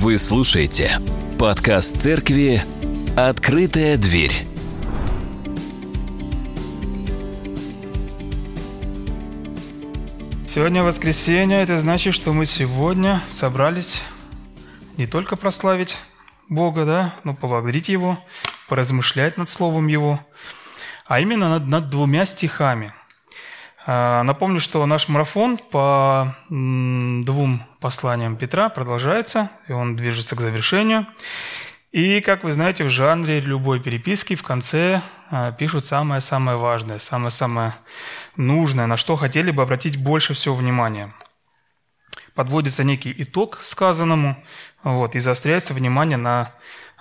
Вы слушаете подкаст церкви «Открытая дверь». Сегодня воскресенье, это значит, что мы сегодня собрались не только прославить Бога, да, но поблагодарить Его, поразмышлять над Словом Его, а именно над, над двумя стихами. А, напомню, что наш марафон по двум посланиям Петра продолжается, и он движется к завершению. И, как вы знаете, в жанре любой переписки в конце а, пишут самое-самое важное, самое-самое нужное, на что хотели бы обратить больше всего внимания. Подводится некий итог сказанному, вот, и заостряется внимание на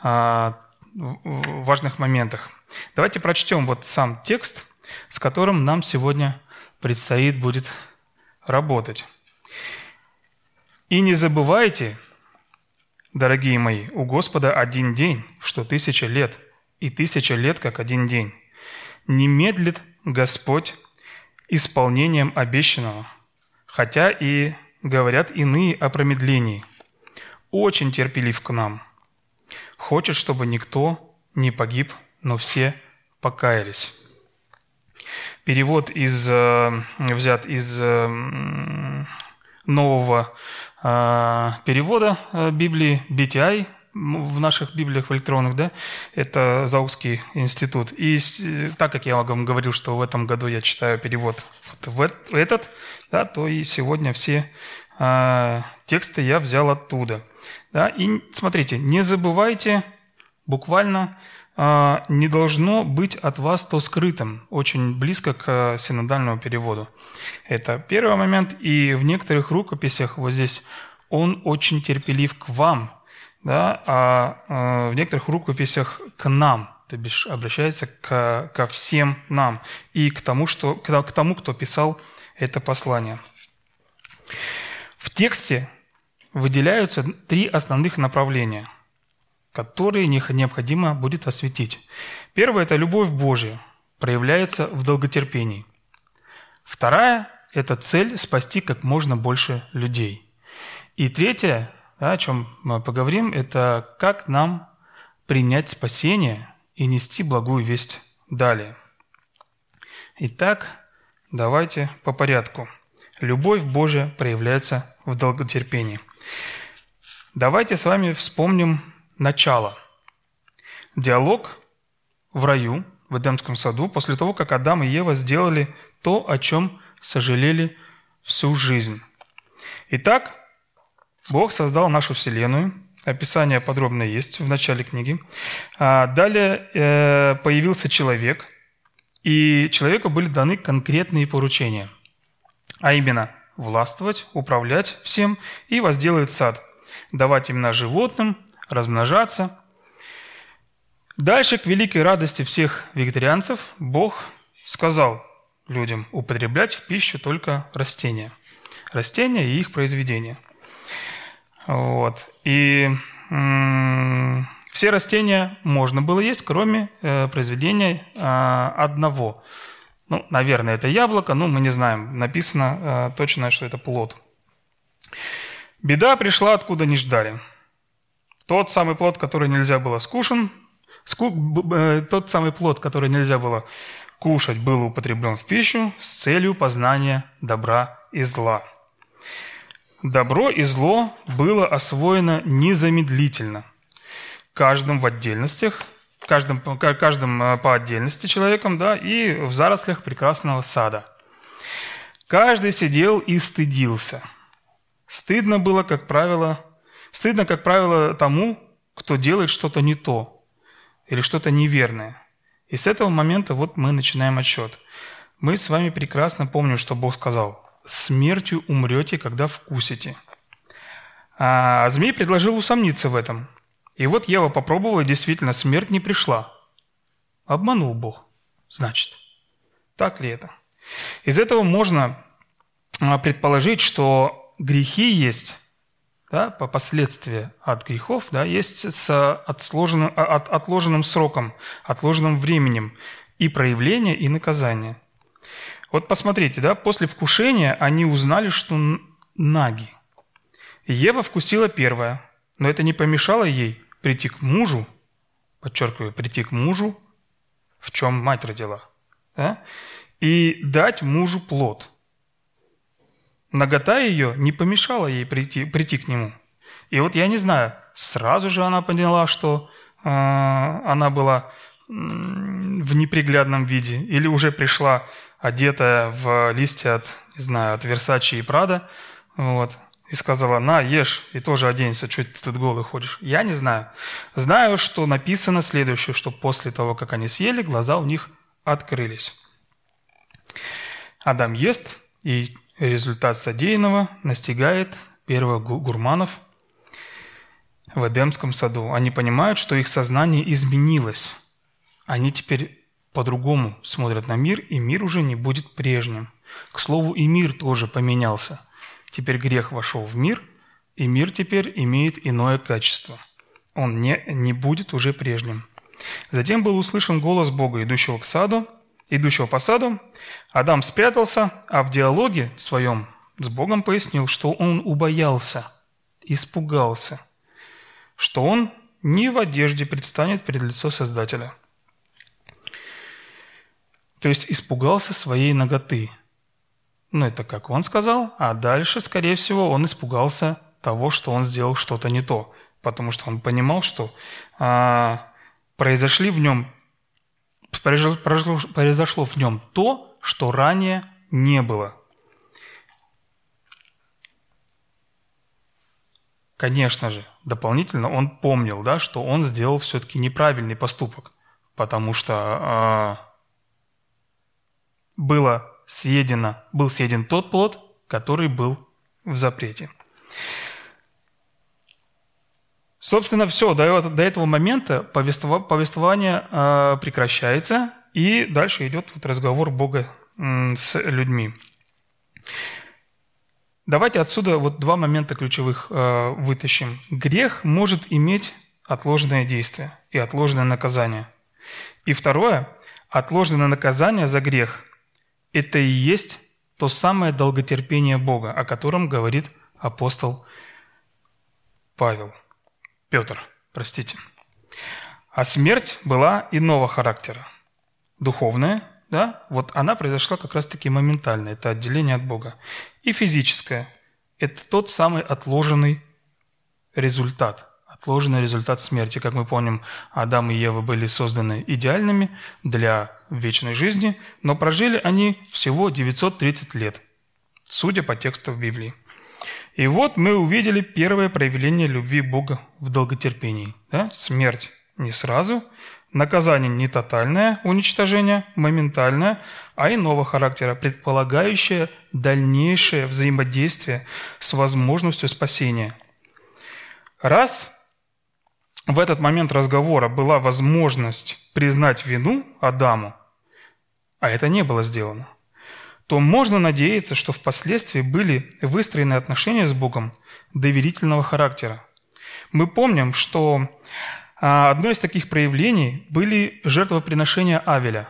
а, важных моментах. Давайте прочтем вот сам текст, с которым нам сегодня предстоит будет работать. И не забывайте, дорогие мои, у Господа один день, что тысяча лет, и тысяча лет, как один день. Не медлит Господь исполнением обещанного, хотя и говорят иные о промедлении. Очень терпелив к нам. Хочет, чтобы никто не погиб, но все покаялись. Перевод из, э, взят из э, нового э, перевода Библии BTI, в наших Библиях в электронных, да, это Заукский институт. И так как я вам говорил, что в этом году я читаю перевод вот в этот, да, то и сегодня все э, тексты я взял оттуда. Да, и смотрите, не забывайте буквально не должно быть от вас то скрытым, очень близко к э, синодальному переводу. Это первый момент. И в некоторых рукописях вот здесь он очень терпелив к вам, да, а э, в некоторых рукописях к нам, то бишь обращается к, ко всем нам и к тому, что, к тому, кто писал это послание. В тексте выделяются три основных направления – которые необходимо будет осветить. Первое – это любовь Божия, проявляется в долготерпении. Вторая – это цель спасти как можно больше людей. И третье, да, о чем мы поговорим, это как нам принять спасение и нести благую весть далее. Итак, давайте по порядку. Любовь Божия проявляется в долготерпении. Давайте с вами вспомним начало. Диалог в раю, в Эдемском саду, после того, как Адам и Ева сделали то, о чем сожалели всю жизнь. Итак, Бог создал нашу Вселенную. Описание подробное есть в начале книги. А далее э, появился человек, и человеку были даны конкретные поручения, а именно властвовать, управлять всем и возделывать сад, давать имена животным, размножаться. Дальше, к великой радости всех вегетарианцев, Бог сказал людям употреблять в пищу только растения. Растения и их произведения. Вот. И все растения можно было есть, кроме э, произведения э, одного. Ну, наверное, это яблоко, но мы не знаем. Написано э, точно, что это плод. Беда пришла, откуда не ждали – тот самый плод, который нельзя было скушен, ску, э, тот самый плод, который нельзя было кушать, был употреблен в пищу с целью познания добра и зла. Добро и зло было освоено незамедлительно. Каждым в отдельностях, каждым, каждым э, по отдельности человеком, да, и в зарослях прекрасного сада. Каждый сидел и стыдился. Стыдно было, как правило, Стыдно, как правило, тому, кто делает что-то не то или что-то неверное. И с этого момента вот мы начинаем отсчет. Мы с вами прекрасно помним, что Бог сказал. «Смертью умрете, когда вкусите». А змей предложил усомниться в этом. И вот Ева попробовала, и действительно смерть не пришла. Обманул Бог, значит. Так ли это? Из этого можно а, предположить, что грехи есть да, по последствия от грехов, да, есть с отложенным, а, от, отложенным сроком, отложенным временем и проявления, и наказания. Вот посмотрите, да, после вкушения они узнали, что наги. Ева вкусила первое, Но это не помешало ей прийти к мужу, подчеркиваю, прийти к мужу, в чем мать родила, да? и дать мужу плод. Нагота ее не помешала ей прийти, прийти к нему. И вот я не знаю, сразу же она поняла, что э, она была в неприглядном виде, или уже пришла одетая в листья от, не знаю, от Версачи и Прада, вот, и сказала, на, ешь, и тоже оденься, что ты тут голый ходишь. Я не знаю. Знаю, что написано следующее, что после того, как они съели, глаза у них открылись. Адам ест, и результат содеянного настигает первых гурманов в Эдемском саду. Они понимают, что их сознание изменилось. Они теперь по-другому смотрят на мир, и мир уже не будет прежним. К слову, и мир тоже поменялся – Теперь грех вошел в мир, и мир теперь имеет иное качество. Он не, не будет уже прежним. Затем был услышан голос Бога, идущего к саду, идущего по саду. Адам спрятался, а в диалоге своем с Богом пояснил, что он убоялся, испугался, что он не в одежде предстанет перед лицо Создателя. То есть испугался своей ноготы – ну, это как он сказал, а дальше, скорее всего, он испугался того, что он сделал что-то не то, потому что он понимал, что а, произошли в нем, произошло, в нем то, что ранее не было. Конечно же, дополнительно он помнил, да, что он сделал все-таки неправильный поступок, потому что а, было съедено, был съеден тот плод, который был в запрете. Собственно, все, до, до этого момента повествование э, прекращается, и дальше идет вот разговор Бога э, с людьми. Давайте отсюда вот два момента ключевых э, вытащим. Грех может иметь отложенное действие и отложенное наказание. И второе, отложенное наказание за грех это и есть то самое долготерпение Бога, о котором говорит апостол Павел. Петр, простите. А смерть была иного характера. Духовная, да, вот она произошла как раз-таки моментально, это отделение от Бога. И физическая, это тот самый отложенный результат – отложенный результат смерти. Как мы помним, Адам и Ева были созданы идеальными для вечной жизни, но прожили они всего 930 лет, судя по тексту в Библии. И вот мы увидели первое проявление любви Бога в долготерпении. Да? Смерть не сразу, наказание не тотальное уничтожение, моментальное, а иного характера, предполагающее дальнейшее взаимодействие с возможностью спасения. Раз в этот момент разговора была возможность признать вину Адаму, а это не было сделано, то можно надеяться, что впоследствии были выстроены отношения с Богом доверительного характера. Мы помним, что а, одно из таких проявлений были жертвоприношения Авеля.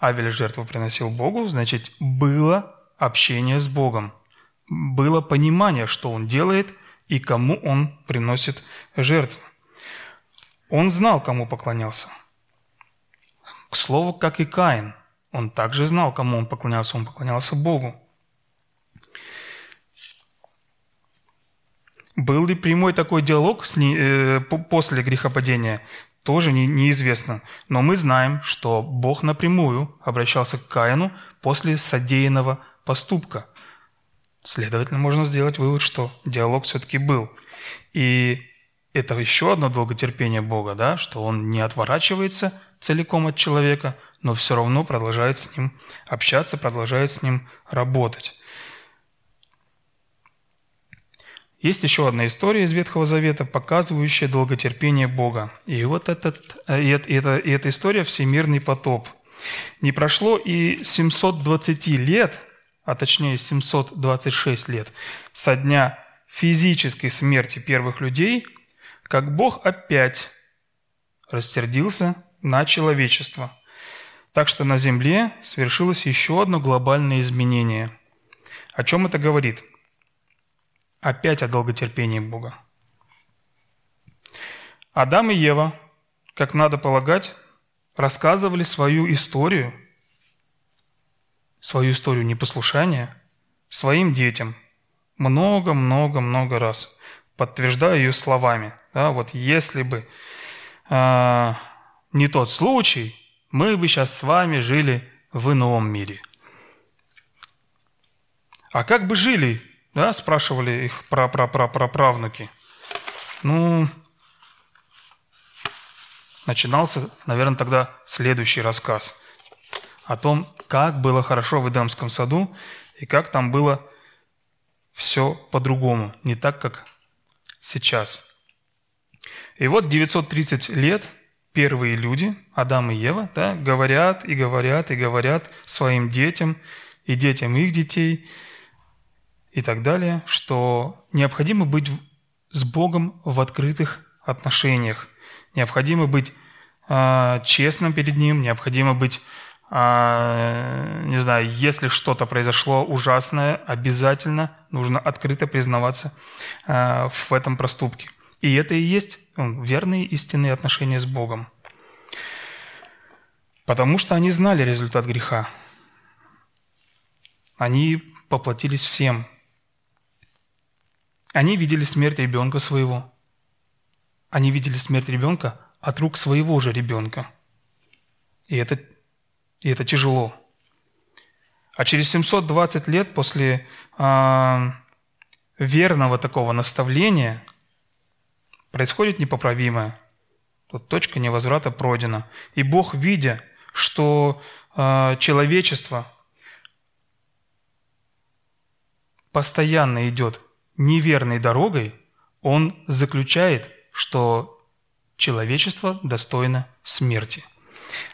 Авель жертву приносил Богу, значит, было общение с Богом. Было понимание, что он делает и кому он приносит жертву. Он знал, кому поклонялся. К слову, как и Каин, он также знал, кому он поклонялся. Он поклонялся Богу. Был ли прямой такой диалог с не, э, после грехопадения, тоже не, неизвестно. Но мы знаем, что Бог напрямую обращался к Каину после содеянного поступка. Следовательно, можно сделать вывод, что диалог все-таки был. И это еще одно долготерпение Бога, да, что Он не отворачивается целиком от человека, но все равно продолжает с ним общаться, продолжает с ним работать. Есть еще одна история из Ветхого Завета, показывающая долготерпение Бога. И вот этот, и это, и эта история – всемирный потоп. Не прошло и 720 лет, а точнее 726 лет, со дня физической смерти первых людей – как Бог опять рассердился на человечество. Так что на Земле свершилось еще одно глобальное изменение. О чем это говорит? Опять о долготерпении Бога. Адам и Ева, как надо полагать, рассказывали свою историю, свою историю непослушания своим детям много-много-много раз, подтверждая ее словами. Да, вот если бы э, не тот случай, мы бы сейчас с вами жили в ином мире. А как бы жили, да, спрашивали их про про про про правнуки. Ну, начинался, наверное, тогда следующий рассказ о том, как было хорошо в Эдемском саду и как там было все по-другому, не так, как сейчас. И вот 930 лет первые люди, Адам и Ева, да, говорят и говорят и говорят своим детям и детям их детей и так далее, что необходимо быть с Богом в открытых отношениях, необходимо быть э, честным перед Ним, необходимо быть а, не знаю, если что-то произошло ужасное, обязательно нужно открыто признаваться а, в этом проступке. И это и есть верные истинные отношения с Богом. Потому что они знали результат греха. Они поплатились всем. Они видели смерть ребенка своего. Они видели смерть ребенка от рук своего же ребенка. И это и это тяжело. А через 720 лет после э, верного такого наставления происходит непоправимое. Тут точка невозврата пройдена. И Бог, видя, что э, человечество постоянно идет неверной дорогой, Он заключает, что человечество достойно смерти.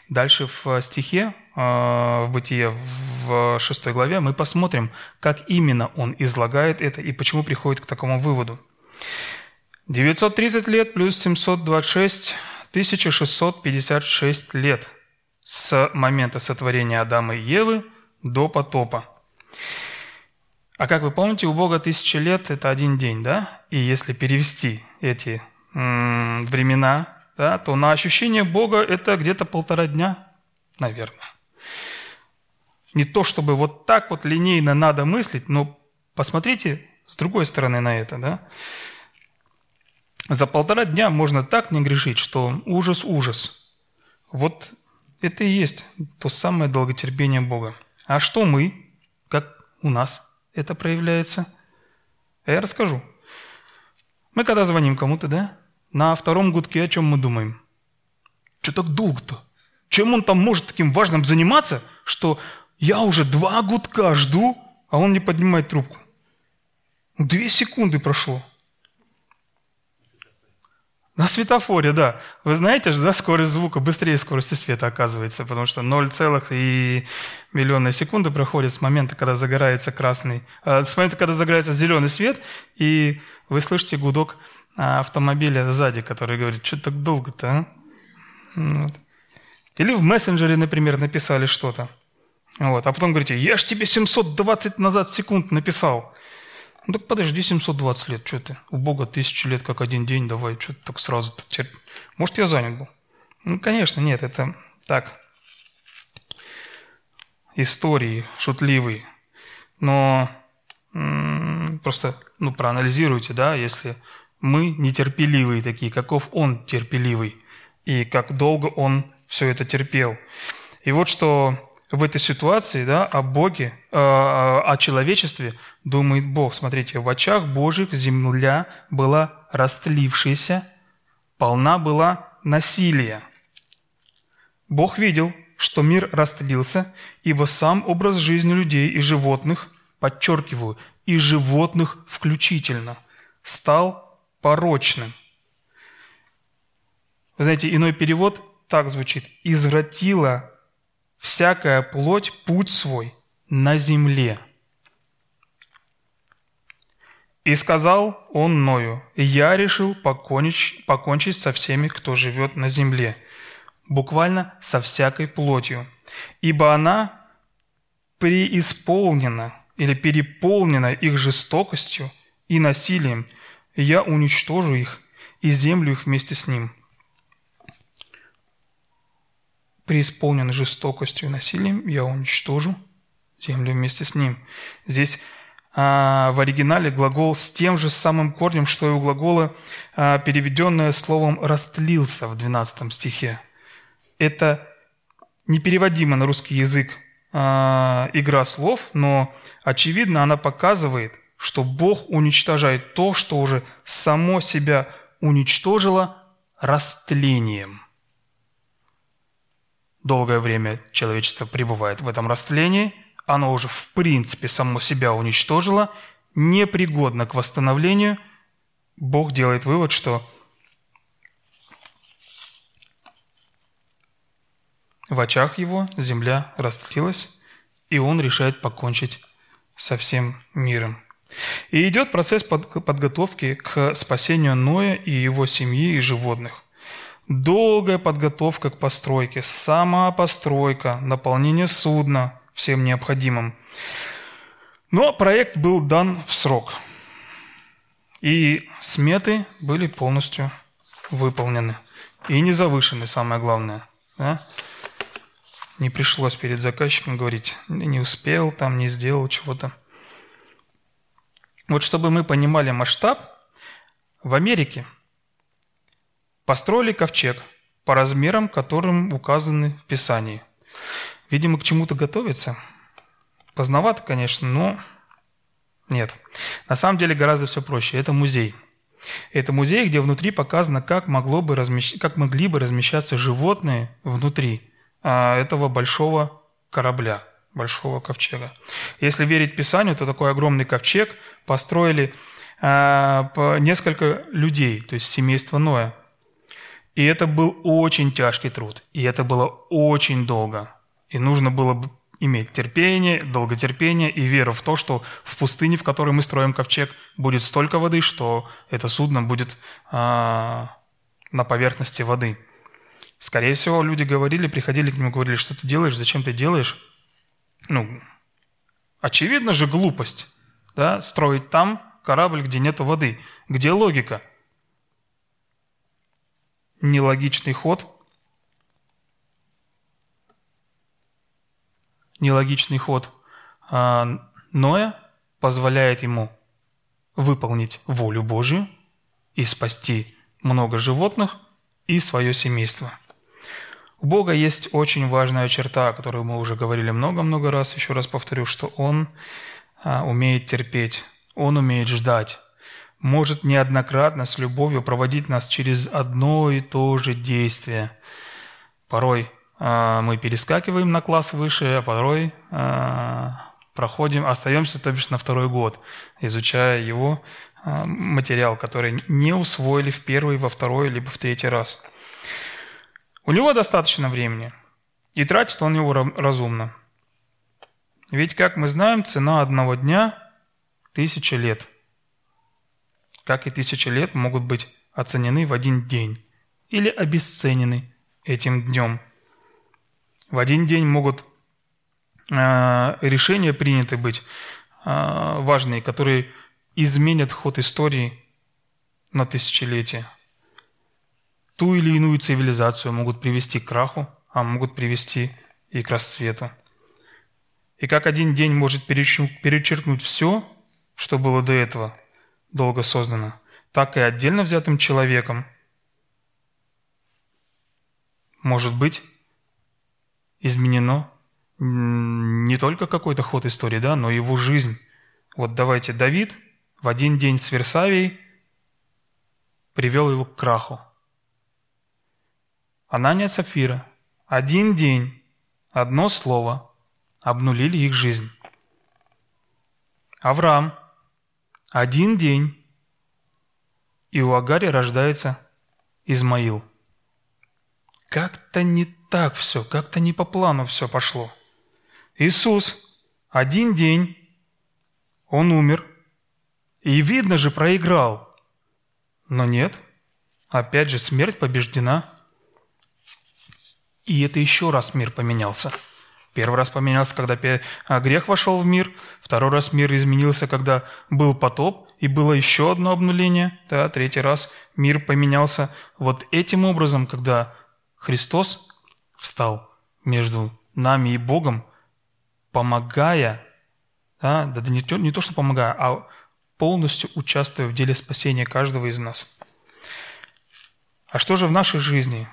Дальше в стихе а, в Бытие в 6 главе мы посмотрим, как именно он излагает это и почему приходит к такому выводу. 930 лет плюс 726 – 1656 лет с момента сотворения Адама и Евы до потопа. А как вы помните, у Бога тысяча лет – это один день, да? И если перевести эти м- времена, да, то на ощущение Бога это где-то полтора дня, наверное. Не то, чтобы вот так вот линейно надо мыслить, но посмотрите с другой стороны на это. Да? За полтора дня можно так не грешить, что ужас-ужас. Вот это и есть то самое долготерпение Бога. А что мы, как у нас это проявляется? А я расскажу. Мы когда звоним кому-то, да, на втором гудке о чем мы думаем? Что так долго-то? Чем он там может таким важным заниматься, что я уже два гудка жду, а он не поднимает трубку. Две секунды прошло. На светофоре, да. Вы знаете же, да, скорость звука быстрее скорости света оказывается, потому что 0, и миллионные секунды проходит с момента, когда загорается красный, э, с момента, когда загорается зеленый свет, и вы слышите гудок а, автомобиля сзади, который говорит, что так долго-то, а? Вот. Или в мессенджере, например, написали что-то. Вот. А потом говорите, я ж тебе 720 назад секунд написал. Ну так подожди 720 лет, что ты? У Бога тысячи лет, как один день, давай, что ты так сразу -то Может, я занят был? Ну, конечно, нет, это так. Истории шутливые. Но просто, ну, проанализируйте, да, если мы нетерпеливые такие, каков Он терпеливый, и как долго Он все это терпел. И вот что в этой ситуации да, о Боге, э, о человечестве думает Бог. Смотрите, в очах Божьих земля была растлившаяся, полна была насилия. Бог видел, что мир растлился, ибо сам образ жизни людей и животных, подчеркиваю, и животных включительно, стал порочным. Вы знаете, иной перевод так звучит. «Извратила всякая плоть путь свой на земле». И сказал он Ною, «Я решил покончить, покончить со всеми, кто живет на земле». Буквально со всякой плотью. Ибо она преисполнена или переполнена их жестокостью и насилием. Я уничтожу их и землю их вместе с ним. Преисполненный жестокостью и насилием, я уничтожу землю вместе с ним. Здесь а, в оригинале глагол с тем же самым корнем, что и у глагола, а, переведенное словом «растлился» в 12 стихе. Это непереводимо на русский язык а, игра слов, но, очевидно, она показывает, что Бог уничтожает то, что уже само себя уничтожило растлением. Долгое время человечество пребывает в этом растлении, оно уже в принципе само себя уничтожило, непригодно к восстановлению. Бог делает вывод, что В очах его земля растлилась, и он решает покончить со всем миром. И идет процесс подготовки к спасению Ноя и его семьи и животных. Долгая подготовка к постройке, сама постройка, наполнение судна всем необходимым. Но проект был дан в срок. И сметы были полностью выполнены. И не завышены, самое главное. Да? Не пришлось перед заказчиком говорить, не успел, там не сделал чего-то. Вот чтобы мы понимали масштаб, в Америке построили ковчег по размерам, которым указаны в Писании. Видимо, к чему-то готовиться. Поздновато, конечно, но нет. На самом деле гораздо все проще. Это музей. Это музей, где внутри показано, как, могло бы размещ... как могли бы размещаться животные внутри. А, этого большого корабля, большого ковчега. Если верить Писанию, то такой огромный ковчег построили а, несколько людей, то есть семейство Ноя. И это был очень тяжкий труд, и это было очень долго. И нужно было иметь терпение, долготерпение и веру в то, что в пустыне, в которой мы строим ковчег, будет столько воды, что это судно будет а, на поверхности воды. Скорее всего, люди говорили, приходили к нему, говорили, что ты делаешь, зачем ты делаешь. Ну, очевидно же глупость, да, строить там корабль, где нет воды. Где логика? Нелогичный ход. Нелогичный ход а, Ноя позволяет ему выполнить волю Божью и спасти много животных и свое семейство. У Бога есть очень важная черта, о которой мы уже говорили много-много раз, еще раз повторю, что Он а, умеет терпеть, Он умеет ждать, может неоднократно с любовью проводить нас через одно и то же действие. Порой а, мы перескакиваем на класс выше, а порой а, проходим, остаемся, то бишь, на второй год, изучая его а, материал, который не усвоили в первый, во второй, либо в третий раз. У него достаточно времени, и тратит он его разумно. Ведь, как мы знаем, цена одного дня – тысяча лет. Как и тысяча лет могут быть оценены в один день или обесценены этим днем. В один день могут э, решения приняты быть э, важные, которые изменят ход истории на тысячелетия ту или иную цивилизацию могут привести к краху, а могут привести и к расцвету. И как один день может перечеркнуть все, что было до этого долго создано, так и отдельно взятым человеком может быть изменено не только какой-то ход истории, да, но и его жизнь. Вот давайте, Давид в один день с Версавией привел его к краху. Анания Сапфира. Один день, одно слово обнулили их жизнь. Авраам. Один день, и у Агари рождается Измаил. Как-то не так все, как-то не по плану все пошло. Иисус. Один день, он умер, и видно же проиграл. Но нет, опять же смерть побеждена – и это еще раз мир поменялся. Первый раз поменялся, когда а, грех вошел в мир. Второй раз мир изменился, когда был потоп. и было еще одно обнуление, да, третий раз мир поменялся вот этим образом, когда Христос встал между нами и Богом, помогая, да, да не, то, не то, что помогая, а полностью участвуя в деле спасения каждого из нас. А что же в нашей жизни?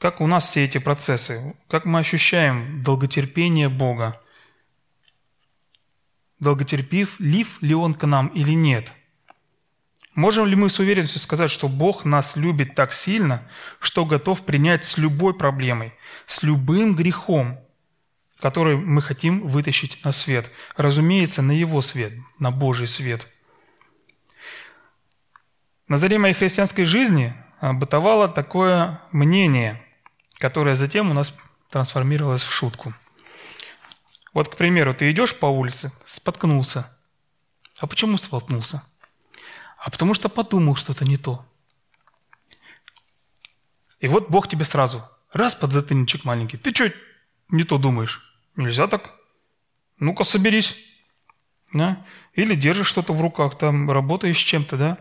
Как у нас все эти процессы? Как мы ощущаем долготерпение Бога? Долготерпив, лив ли Он к нам или нет? Можем ли мы с уверенностью сказать, что Бог нас любит так сильно, что готов принять с любой проблемой, с любым грехом, который мы хотим вытащить на свет? Разумеется, на Его свет, на Божий свет. На заре моей христианской жизни а, бытовало такое мнение – которая затем у нас трансформировалась в шутку. Вот, к примеру, ты идешь по улице, споткнулся. А почему споткнулся? А потому что подумал что-то не то. И вот Бог тебе сразу, раз под затыльничек маленький, ты что не то думаешь? Нельзя так. Ну-ка, соберись. Да? Или держишь что-то в руках, там работаешь с чем-то, да?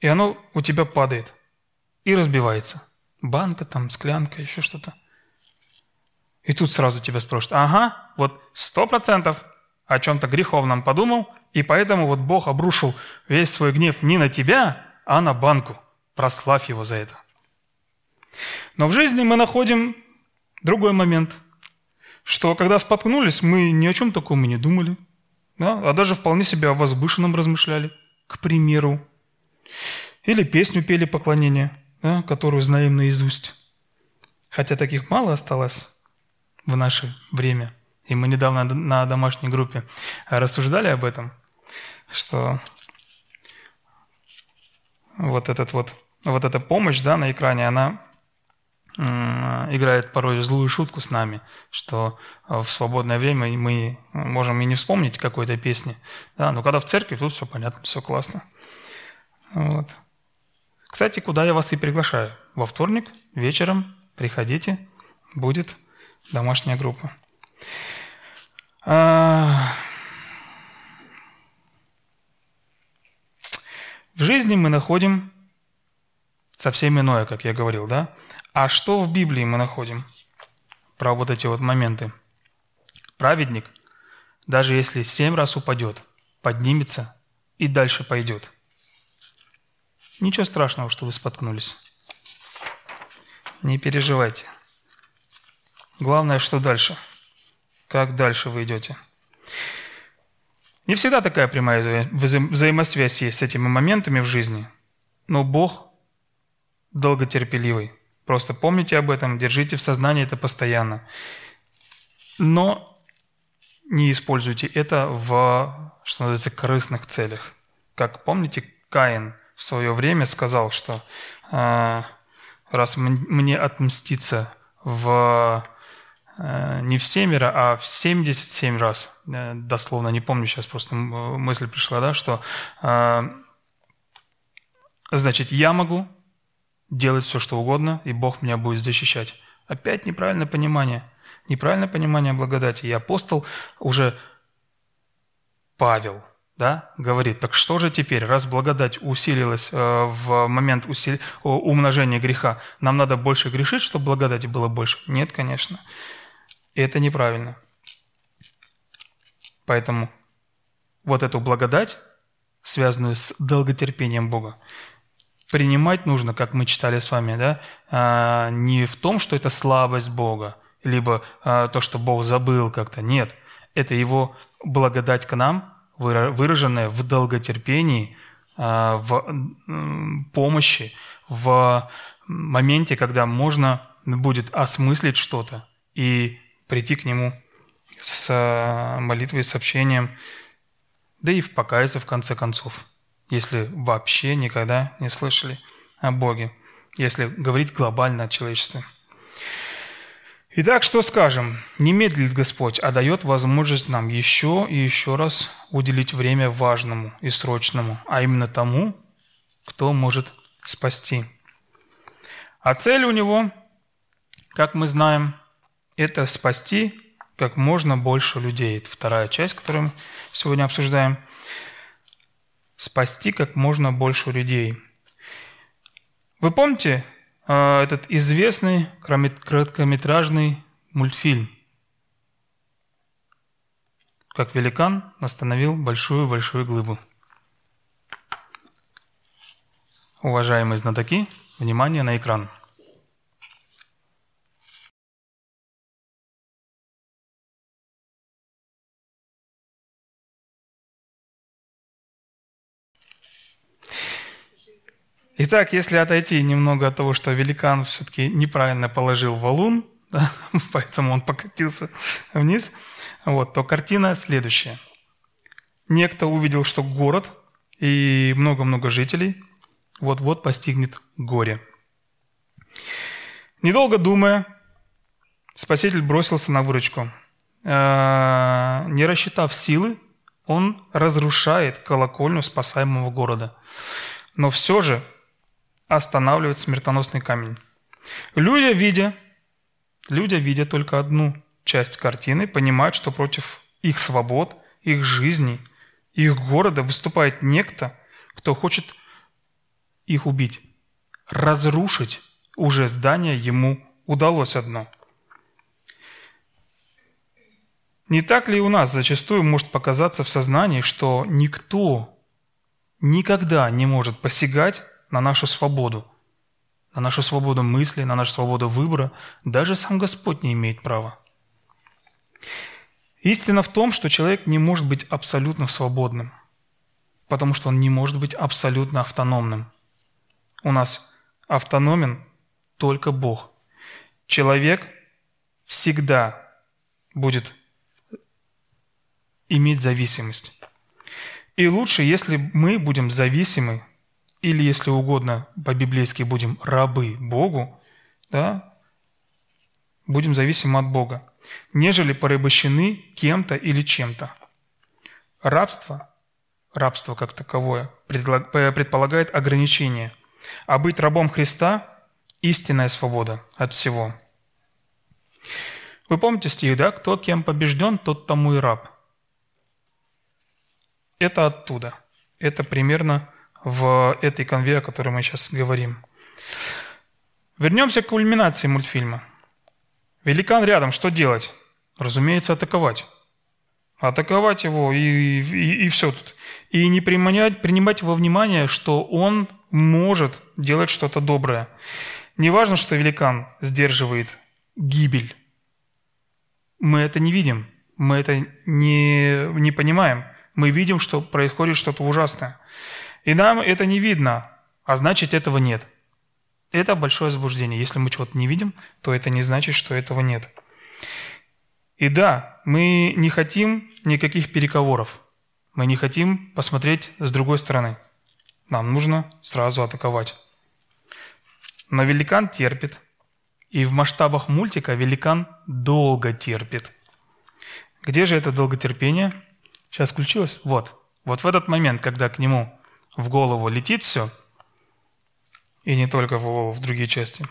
И оно у тебя падает и разбивается. Банка там, склянка, еще что-то. И тут сразу тебя спрашивают, ага, вот сто процентов о чем-то греховном подумал, и поэтому вот Бог обрушил весь свой гнев не на тебя, а на банку. Прославь его за это. Но в жизни мы находим другой момент, что когда споткнулись, мы ни о чем таком и не думали, да? а даже вполне себе о возвышенном размышляли, к примеру. Или песню пели поклонение – да, которую знаем наизусть. Хотя таких мало осталось в наше время. И мы недавно на домашней группе рассуждали об этом, что вот, этот вот, вот эта помощь да, на экране, она играет порой злую шутку с нами, что в свободное время мы можем и не вспомнить какой-то песни. Да, но когда в церкви, тут все понятно, все классно. Вот. Кстати, куда я вас и приглашаю. Во вторник вечером приходите, будет домашняя группа. А, в жизни мы находим совсем иное, как я говорил, да? А что в Библии мы находим про вот эти вот моменты? Праведник, даже если семь раз упадет, поднимется и дальше пойдет – Ничего страшного, что вы споткнулись. Не переживайте. Главное, что дальше. Как дальше вы идете. Не всегда такая прямая вза взаимосвязь есть с этими моментами в жизни, но Бог долготерпеливый. Просто помните об этом, держите в сознании это постоянно. Но не используйте это в, что называется, корыстных целях. Как помните, Каин – в свое время сказал, что э, раз мне отмститься в э, не в семеро, а в 77 раз, э, дословно, не помню сейчас, просто мысль пришла, да, что э, значит, я могу делать все, что угодно, и Бог меня будет защищать. Опять неправильное понимание. Неправильное понимание благодати. И апостол уже Павел – да, говорит, так что же теперь, раз благодать усилилась э, в момент усили... умножения греха, нам надо больше грешить, чтобы благодати было больше? Нет, конечно. И это неправильно. Поэтому вот эту благодать, связанную с долготерпением Бога, принимать нужно, как мы читали с вами, да, а, не в том, что это слабость Бога, либо а, то, что Бог забыл как-то. Нет, это Его благодать к нам – выраженное в долготерпении, а, в помощи, в моменте, когда можно будет осмыслить что-то и прийти к нему с а, молитвой, с общением, да и покаяться в конце концов, если вообще никогда не слышали о Боге, если говорить глобально о человечестве. Итак, что скажем? Не медлит Господь, а дает возможность нам еще и еще раз уделить время важному и срочному, а именно тому, кто может спасти. А цель у него, как мы знаем, это спасти как можно больше людей. Это вторая часть, которую мы сегодня обсуждаем. Спасти как можно больше людей. Вы помните этот известный короткометражный мультфильм? Как великан остановил большую-большую глыбу. Уважаемые знатоки, внимание на экран. Итак, если отойти немного от того, что великан все-таки неправильно положил валун, да, поэтому он покатился вниз, вот, то картина следующая. Некто увидел, что город и много-много жителей вот-вот постигнет горе. Недолго думая, Спаситель бросился на выручку. Э, не рассчитав силы, он разрушает колокольню спасаемого города. Но все же останавливает смертоносный камень. Люди, видя, люди, видя только одну часть картины, понимают, что против их свобод, их жизни, их города выступает некто, кто хочет их убить. Разрушить уже здание ему удалось одно. Не так ли у нас зачастую может показаться в сознании, что никто никогда не может посягать на нашу свободу, на нашу свободу мысли, на нашу свободу выбора, даже сам Господь не имеет права. Истина в том, что человек не может быть абсолютно свободным, потому что он не может быть абсолютно автономным. У нас автономен только Бог. Человек всегда будет иметь зависимость. И лучше, если мы будем зависимы или, если угодно, по-библейски будем рабы Богу, да, будем зависимы от Бога, нежели порабощены кем-то или чем-то. Рабство, рабство как таковое, предполагает ограничение, а быть рабом Христа – истинная свобода от всего. Вы помните стих, да? «Кто кем побежден, тот тому и раб». Это оттуда. Это примерно в этой конве, о которой мы сейчас говорим. Вернемся к кульминации мультфильма. Великан рядом, что делать? Разумеется, атаковать. Атаковать его и, и, и все тут. И не принимать, принимать во внимание, что он может делать что-то доброе. Не важно, что великан сдерживает гибель. Мы это не видим, мы это не, не понимаем. Мы видим, что происходит что-то ужасное. И нам это не видно, а значит этого нет. Это большое заблуждение. Если мы чего-то не видим, то это не значит, что этого нет. И да, мы не хотим никаких переговоров. Мы не хотим посмотреть с другой стороны. Нам нужно сразу атаковать. Но великан терпит. И в масштабах мультика великан долго терпит. Где же это долготерпение? Сейчас включилось? Вот. Вот в этот момент, когда к нему в голову летит все, и не только в голову, в другие части,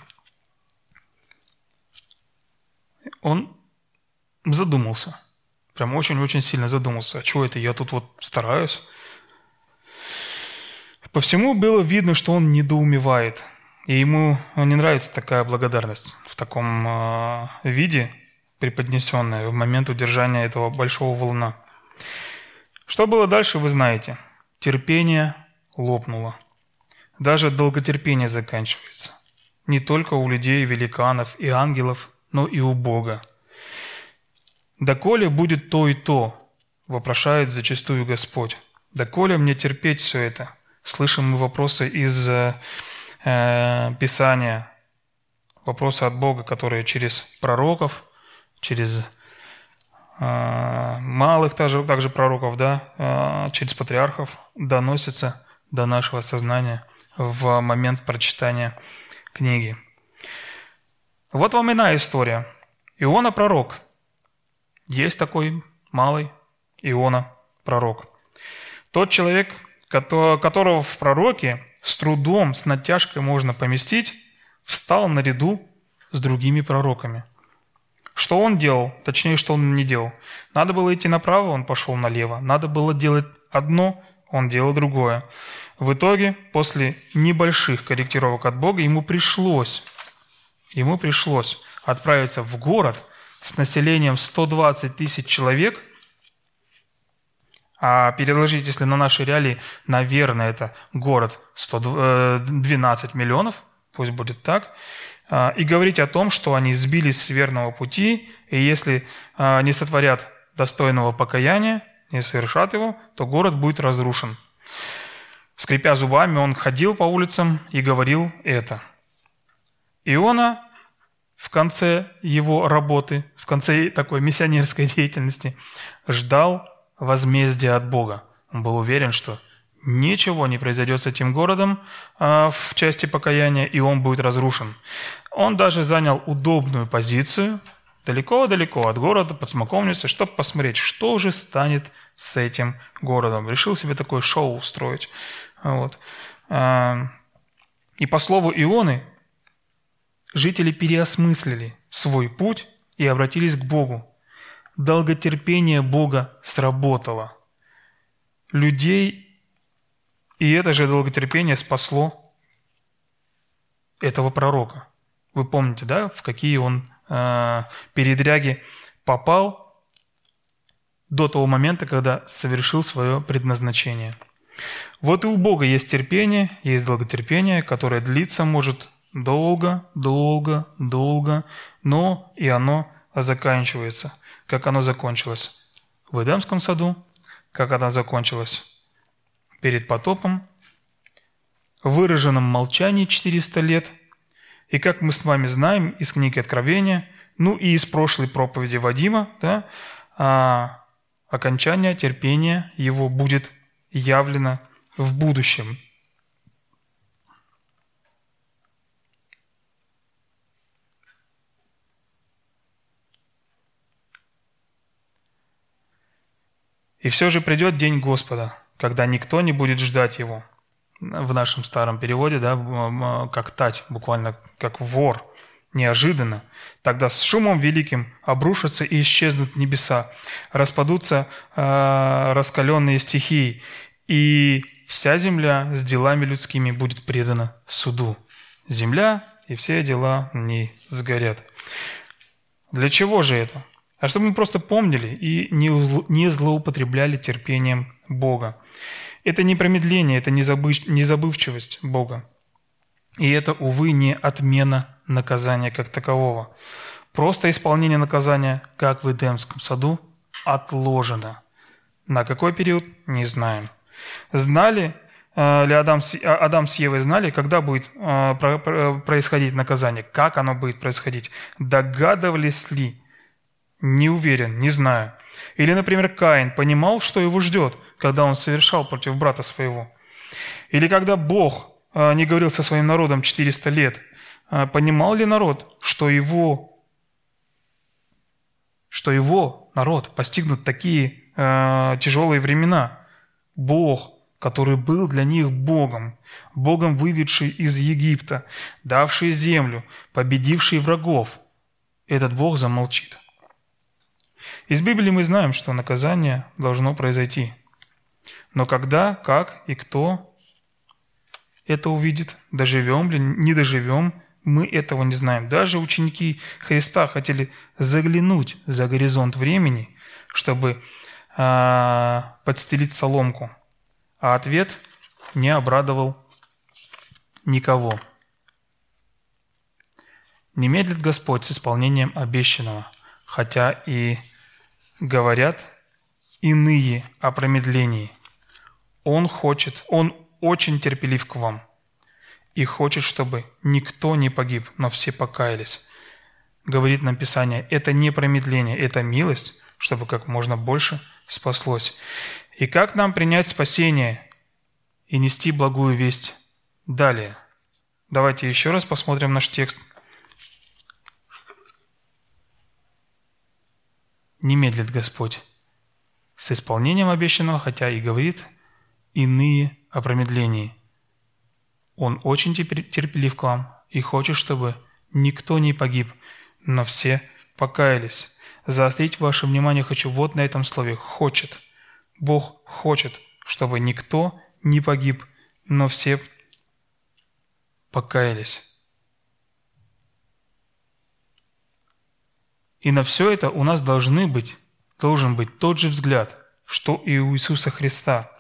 он задумался. Прям очень-очень сильно задумался. А что это? Я тут вот стараюсь. По всему было видно, что он недоумевает. И ему не нравится такая благодарность в таком э, виде, преподнесенная в момент удержания этого большого волна. Что было дальше, вы знаете. Терпение лопнуло. Даже долготерпение заканчивается. Не только у людей, великанов и ангелов, но и у Бога. «Доколе будет то и то?» – вопрошает зачастую Господь. «Доколе мне терпеть все это?» Слышим мы вопросы из э, Писания, вопросы от Бога, которые через пророков, через э, малых также, также пророков, да, э, через патриархов доносятся до нашего сознания в момент прочитания книги. Вот вам иная история. Иона пророк. Есть такой малый Иона пророк. Тот человек, которого в пророке с трудом, с натяжкой можно поместить, встал наряду с другими пророками. Что он делал? Точнее, что он не делал. Надо было идти направо, он пошел налево. Надо было делать одно, он делал другое. В итоге, после небольших корректировок от Бога, ему пришлось, ему пришлось отправиться в город с населением 120 тысяч человек, а переложить, если на наши реалии, наверное, это город 112 э, миллионов, пусть будет так, а, и говорить о том, что они сбились с верного пути, и если а, не сотворят достойного покаяния, не совершат его, то город будет разрушен. Скрипя зубами, он ходил по улицам и говорил это. Иона в конце его работы, в конце такой миссионерской деятельности, ждал возмездия от Бога. Он был уверен, что ничего не произойдет с этим городом а, в части покаяния, и он будет разрушен. Он даже занял удобную позицию, далеко-далеко от города, под смоковницей, чтобы посмотреть, что же станет с этим городом. Решил себе такое шоу устроить. Вот. А, и по слову Ионы, жители переосмыслили свой путь и обратились к Богу. Долготерпение Бога сработало. Людей и это же долготерпение спасло этого пророка. Вы помните, да, в какие он передряги попал до того момента, когда совершил свое предназначение. Вот и у Бога есть терпение, есть долготерпение, которое длится может долго, долго, долго, но и оно заканчивается, как оно закончилось? В Эдемском саду, как оно закончилось? Перед потопом, в выраженном молчании 400 лет, и как мы с вами знаем из книги Откровения, ну и из прошлой проповеди Вадима, да, а, окончание терпения его будет явлено в будущем. И все же придет день Господа – когда никто не будет ждать его. В нашем старом переводе, да, как тать, буквально как вор, неожиданно. Тогда с шумом великим обрушатся и исчезнут небеса, распадутся э, раскаленные стихии, и вся земля с делами людскими будет предана суду. Земля и все дела не сгорят. Для чего же это? А чтобы мы просто помнили и не злоупотребляли терпением Бога. Это не промедление, это не забывчивость Бога. И это, увы, не отмена наказания как такового. Просто исполнение наказания, как в Эдемском саду, отложено. На какой период, не знаем. Знали э, ли Адам, а, Адам с Евой знали, когда будет э, происходить наказание, как оно будет происходить? Догадывались ли? Не уверен, не знаю. Или, например, Каин понимал, что его ждет, когда он совершал против брата своего. Или когда Бог а, не говорил со своим народом 400 лет, а, понимал ли народ, что его, что его народ постигнут такие э, тяжелые времена? Бог, который был для них Богом, Богом, выведший из Египта, давший землю, победивший врагов, этот Бог замолчит. Из Библии мы знаем, что наказание должно произойти. Но когда, как и кто это увидит, доживем ли, не доживем, мы этого не знаем. Даже ученики Христа хотели заглянуть за горизонт времени, чтобы э, подстелить соломку. А ответ не обрадовал никого. Не медлит Господь с исполнением обещанного, хотя и говорят иные о промедлении. Он хочет, он очень терпелив к вам и хочет, чтобы никто не погиб, но все покаялись. Говорит нам Писание, это не промедление, это милость, чтобы как можно больше спаслось. И как нам принять спасение и нести благую весть далее? Давайте еще раз посмотрим наш текст – не медлит Господь с исполнением обещанного, хотя и говорит иные о промедлении. Он очень терпелив к вам и хочет, чтобы никто не погиб, но все покаялись. Заострить ваше внимание хочу вот на этом слове «хочет». Бог хочет, чтобы никто не погиб, но все покаялись. И на все это у нас должны быть, должен быть тот же взгляд, что и у Иисуса Христа.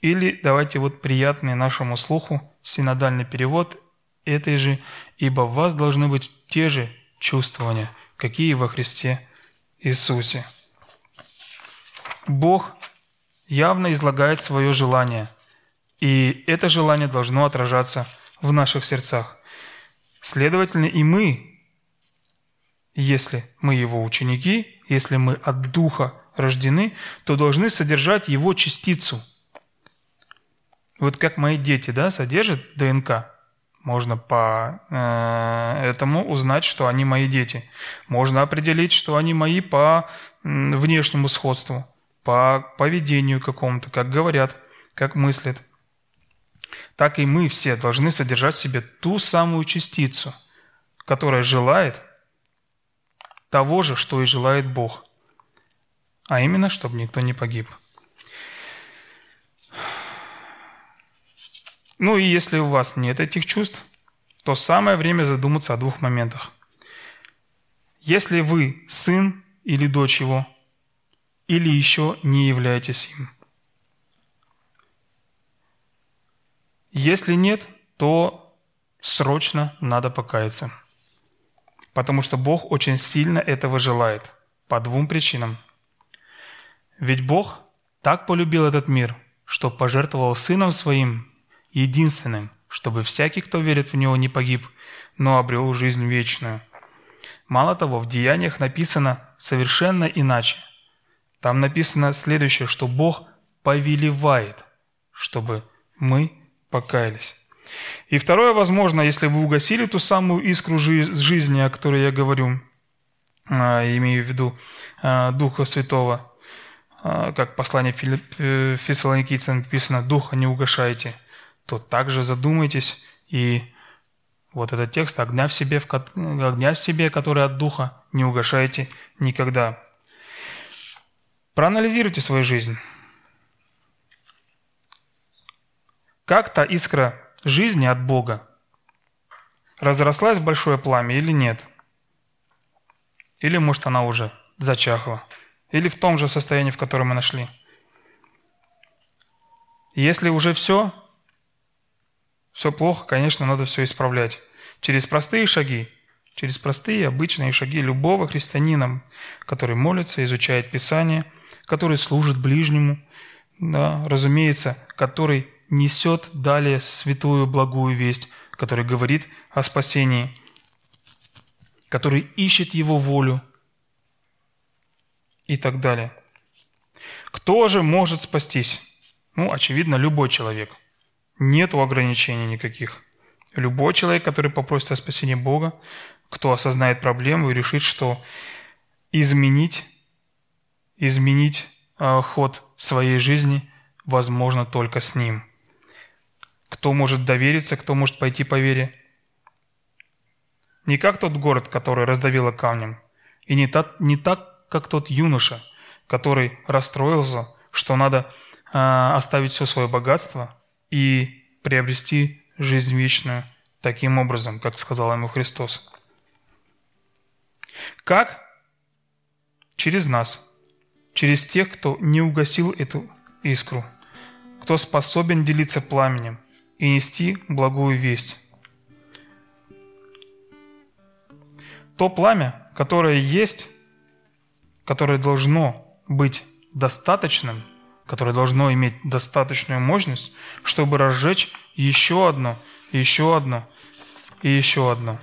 Или давайте вот приятный нашему слуху синодальный перевод этой же «Ибо в вас должны быть те же чувствования, какие во Христе Иисусе». Бог явно излагает свое желание, и это желание должно отражаться в наших сердцах. Следовательно, и мы, если мы Его ученики, если мы от Духа рождены, то должны содержать Его частицу. Вот как мои дети да, содержат ДНК, можно по э, этому узнать, что они мои дети. Можно определить, что они мои по внешнему сходству, по поведению какому-то, как говорят, как мыслят. Так и мы все должны содержать в себе ту самую частицу, которая желает того же, что и желает Бог. А именно, чтобы никто не погиб. Ну и если у вас нет этих чувств, то самое время задуматься о двух моментах. Если вы сын или дочь его, или еще не являетесь им. Если нет, то срочно надо покаяться. Потому что Бог очень сильно этого желает. По двум причинам. Ведь Бог так полюбил этот мир, что пожертвовал Сыном Своим единственным, чтобы всякий, кто верит в Него, не погиб, но обрел жизнь вечную. Мало того, в Деяниях написано совершенно иначе. Там написано следующее, что Бог повелевает, чтобы мы покаялись. И второе, возможно, если вы угасили ту самую искру жизни, о которой я говорю, а, имею в виду а, Духа Святого, а, как послание э, Фессалоникийцам написано, «Духа не угашайте», то также задумайтесь и вот этот текст «огня в себе, огня в себе, который от Духа, не угашайте никогда». Проанализируйте свою жизнь. Как та искра жизни от Бога разрослась большое пламя или нет? Или, может, она уже зачахла? Или в том же состоянии, в котором мы нашли? Если уже все, все плохо, конечно, надо все исправлять. Через простые шаги, через простые обычные шаги любого христианина, который молится, изучает Писание, который служит ближнему, да, разумеется, который несет далее святую благую весть, который говорит о спасении, который ищет Его волю и так далее. Кто же может спастись? Ну, очевидно, любой человек – Нету ограничений никаких. Любой человек, который попросит о спасении Бога, кто осознает проблему и решит, что изменить, изменить э, ход своей жизни возможно только с Ним. Кто может довериться, кто может пойти по вере. Не как тот город, который раздавило камнем, и не так, не так как тот юноша, который расстроился, что надо э, оставить все свое богатство – и приобрести жизнь вечную таким образом, как сказал ему Христос. Как? Через нас, через тех, кто не угасил эту искру, кто способен делиться пламенем и нести благую весть. То пламя, которое есть, которое должно быть достаточным – которое должно иметь достаточную мощность, чтобы разжечь еще одно, еще одно и еще одно.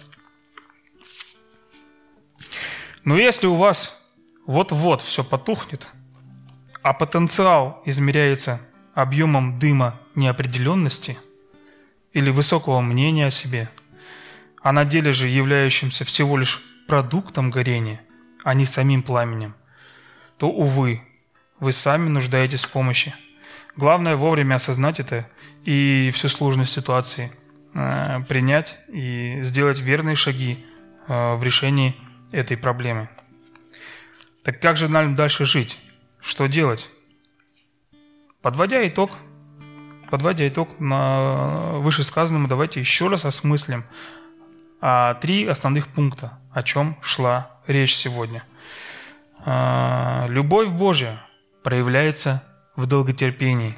Но если у вас вот-вот все потухнет, а потенциал измеряется объемом дыма неопределенности или высокого мнения о себе, а на деле же являющимся всего лишь продуктом горения, а не самим пламенем, то, увы, вы сами нуждаетесь в помощи. Главное вовремя осознать это и всю сложность ситуации э, принять и сделать верные шаги э, в решении этой проблемы. Так как же нам дальше жить? Что делать? Подводя итог, подводя итог на вышесказанному, давайте еще раз осмыслим а, три основных пункта, о чем шла речь сегодня. А, любовь Божья проявляется в долготерпении.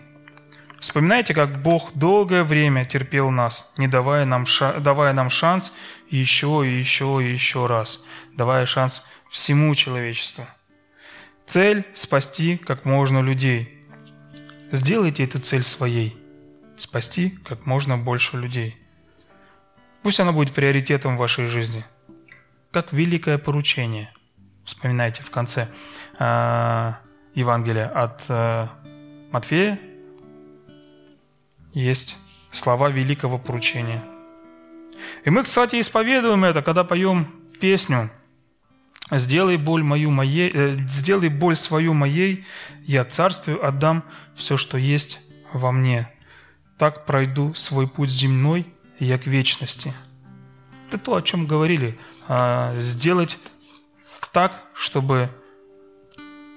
Вспоминайте, как Бог долгое время терпел нас, не давая нам, ша- давая нам шанс еще и еще и еще раз, давая шанс всему человечеству. Цель – спасти как можно людей – Сделайте эту цель своей. Спасти как можно больше людей. Пусть она будет приоритетом в вашей жизни. Как великое поручение. Вспоминайте в конце э, Евангелия от э, Матфея есть слова великого поручения. И мы, кстати, исповедуем это, когда поем песню Сделай боль мою моей, э, сделай боль свою моей, я царствию отдам все, что есть во мне. Так пройду свой путь земной, я к вечности. Это то, о чем говорили. А, сделать так, чтобы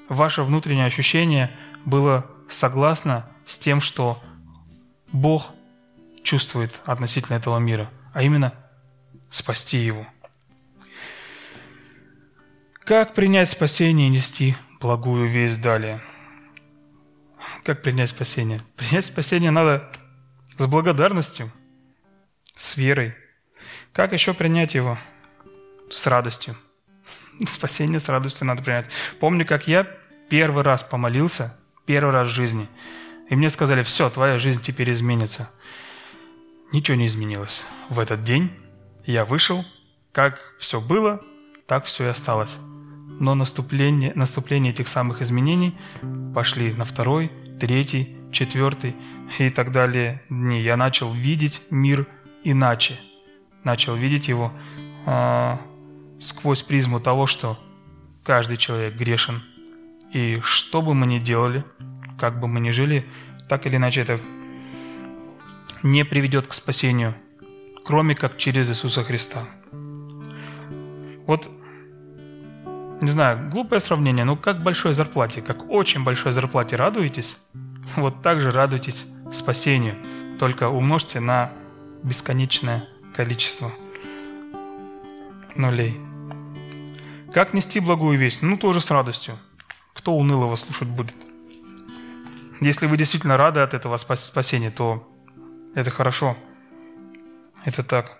ваше внутреннее ощущение было согласно с тем, что Бог чувствует относительно этого мира, а именно спасти его. Как принять спасение и нести благую весть далее? Как принять спасение? Принять спасение надо с благодарностью, с верой. Как еще принять его? С радостью. Спасение с радостью надо принять. Помню, как я первый раз помолился, первый раз в жизни, и мне сказали, все, твоя жизнь теперь изменится. Ничего не изменилось. В этот день я вышел, как все было, так все и осталось но наступление, наступление этих самых изменений пошли на второй, третий, четвертый и так далее дни. Я начал видеть мир иначе. Начал видеть его э, сквозь призму того, что каждый человек грешен. И что бы мы ни делали, как бы мы ни жили, так или иначе это не приведет к спасению, кроме как через Иисуса Христа. Вот не знаю, глупое сравнение, но как большой зарплате, как очень большой зарплате радуетесь, вот так же радуйтесь спасению, только умножьте на бесконечное количество нулей. Как нести благую весть? Ну, тоже с радостью. Кто унылого слушать будет? Если вы действительно рады от этого спасения, то это хорошо. Это так.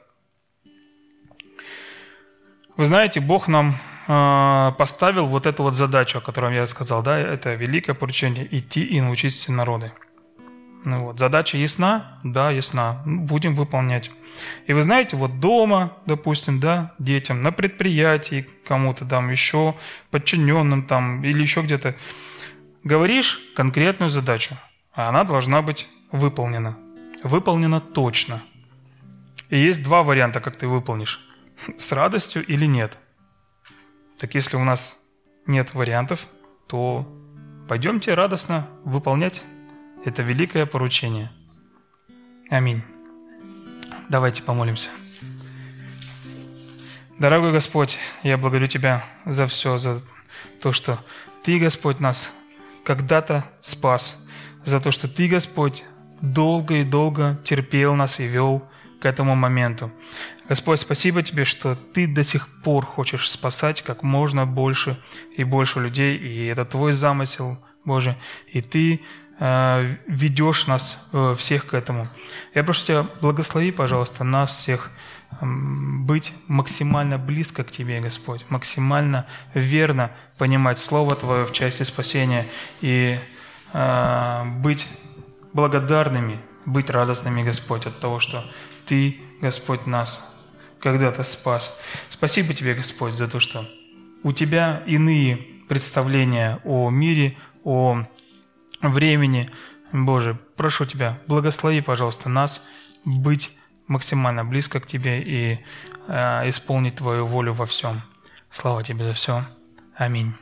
Вы знаете, Бог нам поставил вот эту вот задачу, о которой я сказал, да, это великое поручение – идти и научить все народы. Ну вот, задача ясна? Да, ясна. Ну, будем выполнять. И вы знаете, вот дома, допустим, да, детям, на предприятии кому-то там еще, подчиненным там или еще где-то, говоришь конкретную задачу, а она должна быть выполнена. Выполнена точно. И есть два варианта, как ты выполнишь с радостью или нет. Так если у нас нет вариантов, то пойдемте радостно выполнять это великое поручение. Аминь. Давайте помолимся. Дорогой Господь, я благодарю Тебя за все, за то, что Ты, Господь, нас когда-то спас, за то, что Ты, Господь, долго и долго терпел нас и вел к этому моменту. Господь, спасибо Тебе, что Ты до сих пор хочешь спасать как можно больше и больше людей, и это Твой замысел, Боже, и Ты э, ведешь нас э, всех к этому. Я прошу Тебя, благослови, пожалуйста, нас всех быть максимально близко к Тебе, Господь, максимально верно понимать Слово Твое в части спасения и э, быть благодарными, быть радостными, Господь, от того, что ты, Господь, нас когда-то спас. Спасибо Тебе, Господь, за то, что у Тебя иные представления о мире, о времени. Боже, прошу Тебя, благослови, пожалуйста, нас быть максимально близко к Тебе и э, исполнить Твою волю во всем. Слава Тебе за все. Аминь.